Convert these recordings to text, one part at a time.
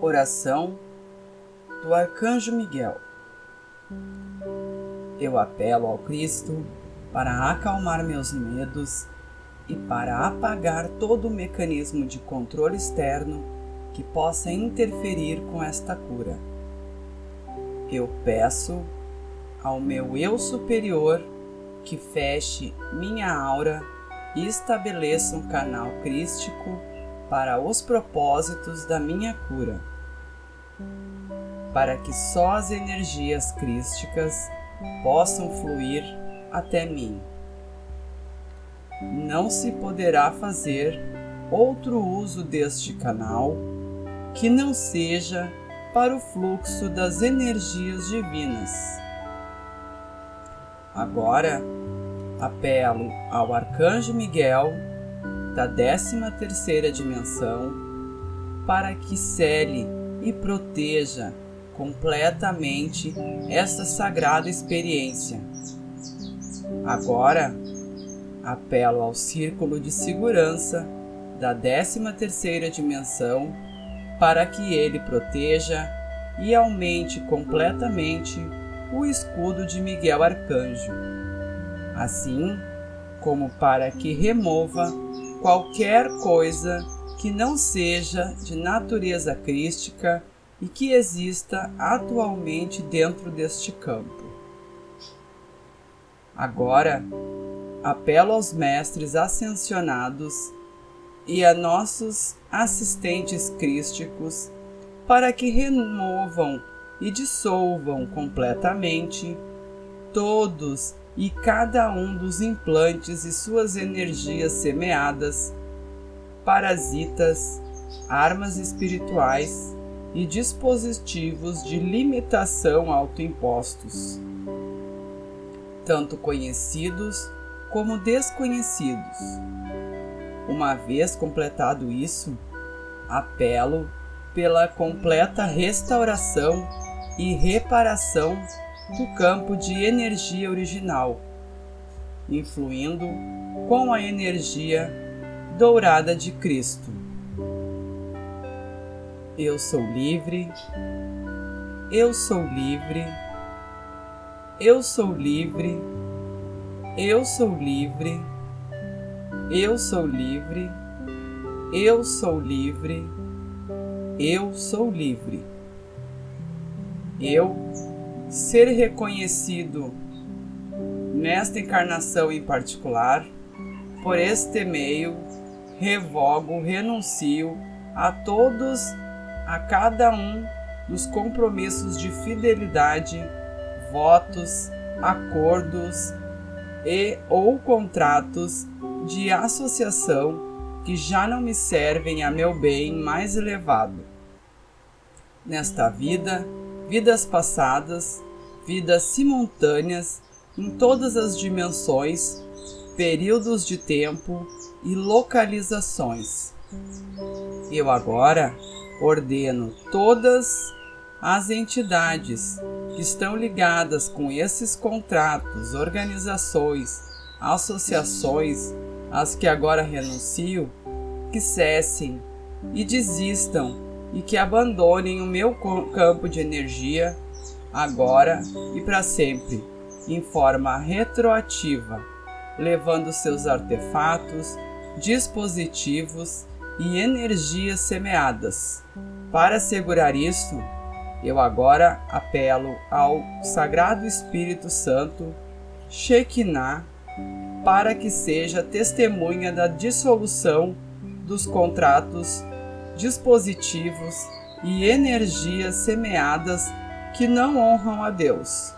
Oração do Arcanjo Miguel. Eu apelo ao Cristo para acalmar meus medos e para apagar todo o mecanismo de controle externo que possa interferir com esta cura. Eu peço ao meu eu superior que feche minha aura e estabeleça um canal crístico para os propósitos da minha cura, para que só as energias crísticas possam fluir até mim. Não se poderá fazer outro uso deste canal que não seja para o fluxo das energias divinas. Agora, apelo ao Arcanjo Miguel da 13 terceira dimensão para que cele e proteja completamente esta sagrada experiência. Agora, apelo ao círculo de segurança da 13 terceira dimensão para que ele proteja e aumente completamente o escudo de Miguel Arcanjo, assim como para que remova qualquer coisa que não seja de natureza crística e que exista atualmente dentro deste campo. Agora, apelo aos mestres ascensionados e a nossos assistentes crísticos para que removam e dissolvam completamente todos e cada um dos implantes e suas energias semeadas, parasitas, armas espirituais e dispositivos de limitação autoimpostos, tanto conhecidos como desconhecidos. Uma vez completado isso, apelo pela completa restauração e reparação do campo de energia original, influindo com a energia dourada de Cristo. Eu sou livre, eu sou livre, eu sou livre, eu sou livre, eu sou livre, eu sou livre, eu sou livre. Eu ser reconhecido nesta encarnação em particular, por este meio, revogo, renuncio a todos, a cada um dos compromissos de fidelidade, votos, acordos e ou contratos de associação que já não me servem a meu bem mais elevado. Nesta vida, vidas passadas, vidas simultâneas em todas as dimensões, períodos de tempo e localizações. Eu agora ordeno todas as entidades que estão ligadas com esses contratos, organizações, associações, as que agora renuncio, que cessem e desistam e que abandonem o meu campo de energia agora e para sempre, em forma retroativa, levando seus artefatos, dispositivos e energias semeadas. Para assegurar isso, eu agora apelo ao Sagrado Espírito Santo, Shekinah, para que seja testemunha da dissolução dos contratos dispositivos e energias semeadas que não honram a Deus.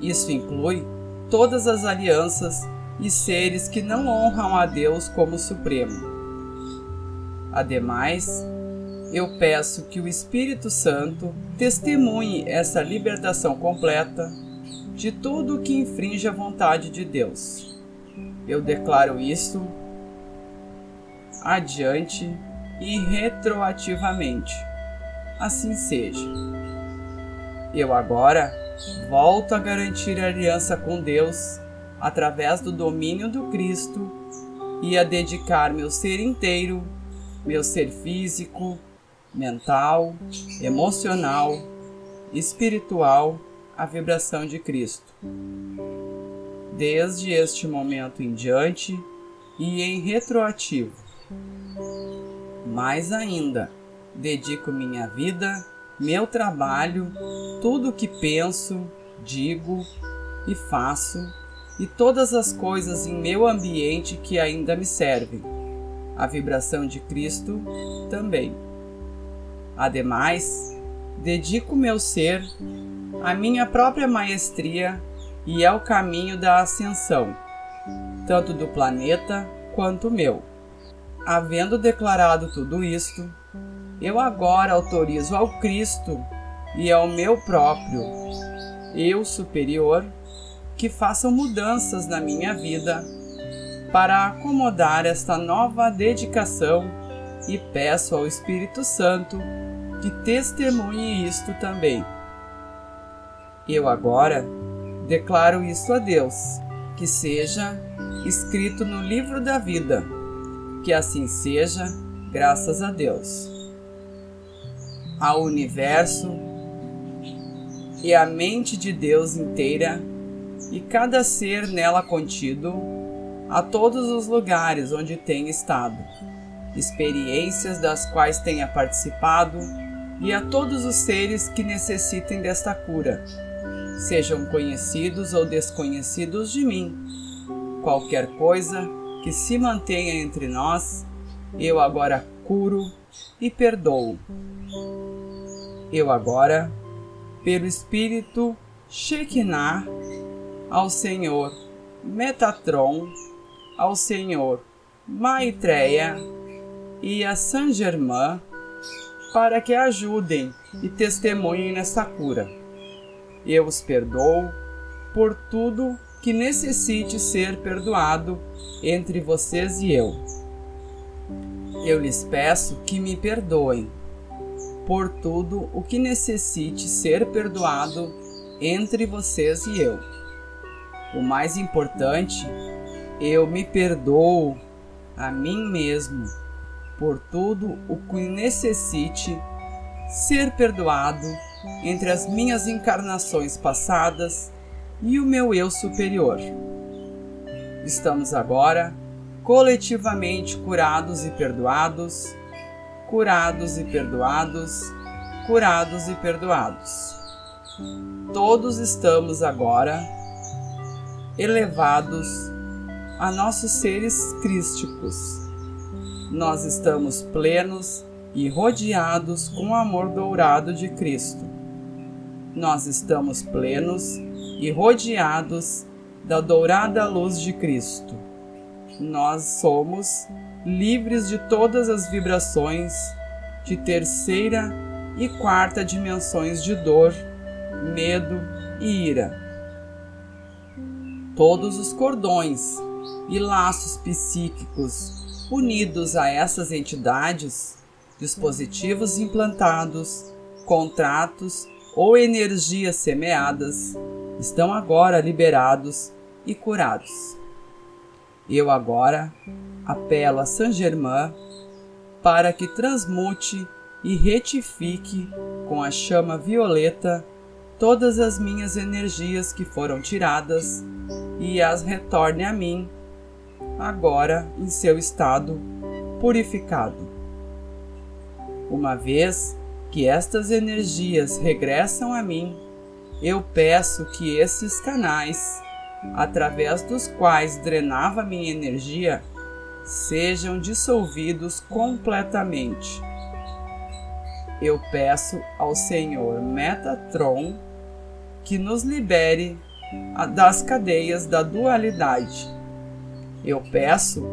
Isso inclui todas as alianças e seres que não honram a Deus como Supremo. Ademais, eu peço que o Espírito Santo testemunhe essa libertação completa de tudo que infringe a vontade de Deus. Eu declaro isso adiante e retroativamente. Assim seja. Eu agora volto a garantir a aliança com Deus através do domínio do Cristo e a dedicar meu ser inteiro, meu ser físico, mental, emocional, espiritual à vibração de Cristo. Desde este momento em diante e em retroativo. Mais ainda, dedico minha vida, meu trabalho, tudo o que penso, digo e faço e todas as coisas em meu ambiente que ainda me servem. A vibração de Cristo também. Ademais, dedico meu ser à minha própria maestria e ao caminho da ascensão, tanto do planeta quanto meu. Havendo declarado tudo isto, eu agora autorizo ao Cristo e ao meu próprio eu superior que façam mudanças na minha vida para acomodar esta nova dedicação e peço ao Espírito Santo que testemunhe isto também. Eu agora declaro isso a Deus, que seja escrito no livro da vida, que assim seja, graças a Deus. Ao universo e a mente de Deus inteira e cada ser nela contido, a todos os lugares onde tem estado, experiências das quais tenha participado e a todos os seres que necessitem desta cura, sejam conhecidos ou desconhecidos de mim. Qualquer coisa que se mantenha entre nós, eu agora curo e perdoo. Eu agora, pelo Espírito Shekinah, ao Senhor Metatron, ao Senhor Maitreya e a Saint Germain para que ajudem e testemunhem nessa cura. Eu os perdoo por tudo que necessite ser perdoado entre vocês e eu. Eu lhes peço que me perdoem por tudo o que necessite ser perdoado entre vocês e eu o mais importante, eu me perdoo a mim mesmo por tudo o que necessite ser perdoado entre as minhas encarnações passadas e o meu eu superior. Estamos agora coletivamente curados e perdoados, curados e perdoados, curados e perdoados. Todos estamos agora elevados a nossos seres crísticos. Nós estamos plenos e rodeados com o amor dourado de Cristo. Nós estamos plenos e rodeados da dourada luz de Cristo. Nós somos livres de todas as vibrações de terceira e quarta dimensões de dor, medo e ira todos os cordões e laços psíquicos unidos a essas entidades, dispositivos implantados, contratos ou energias semeadas estão agora liberados e curados. Eu agora apelo a Saint Germain para que transmute e retifique com a chama violeta todas as minhas energias que foram tiradas e as retorne a mim, agora em seu estado purificado. Uma vez que estas energias regressam a mim, eu peço que esses canais, através dos quais drenava minha energia, sejam dissolvidos completamente. Eu peço ao Senhor Metatron que nos libere das cadeias da dualidade. Eu peço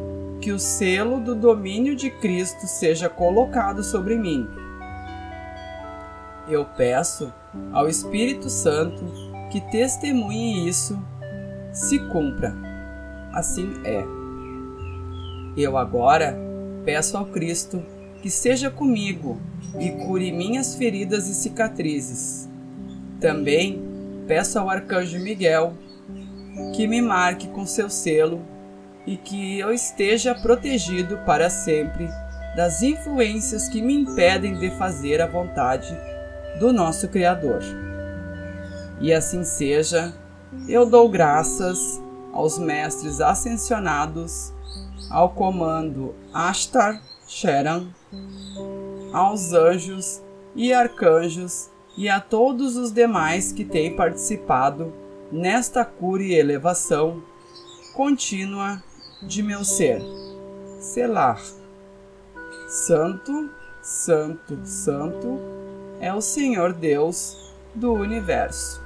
que o selo do domínio de Cristo seja colocado sobre mim. Eu peço ao Espírito Santo que testemunhe isso se cumpra. Assim é. Eu agora peço ao Cristo que seja comigo e cure minhas feridas e cicatrizes Também peço ao arcanjo Miguel que me marque com seu selo e que eu esteja protegido para sempre das influências que me impedem de fazer a vontade do nosso Criador. E assim seja, eu dou graças aos mestres ascensionados, ao comando Ashtar Sheran, aos anjos e arcanjos e a todos os demais que têm participado nesta cura e elevação contínua de meu ser. Selar. Santo, Santo, Santo é o Senhor Deus do universo.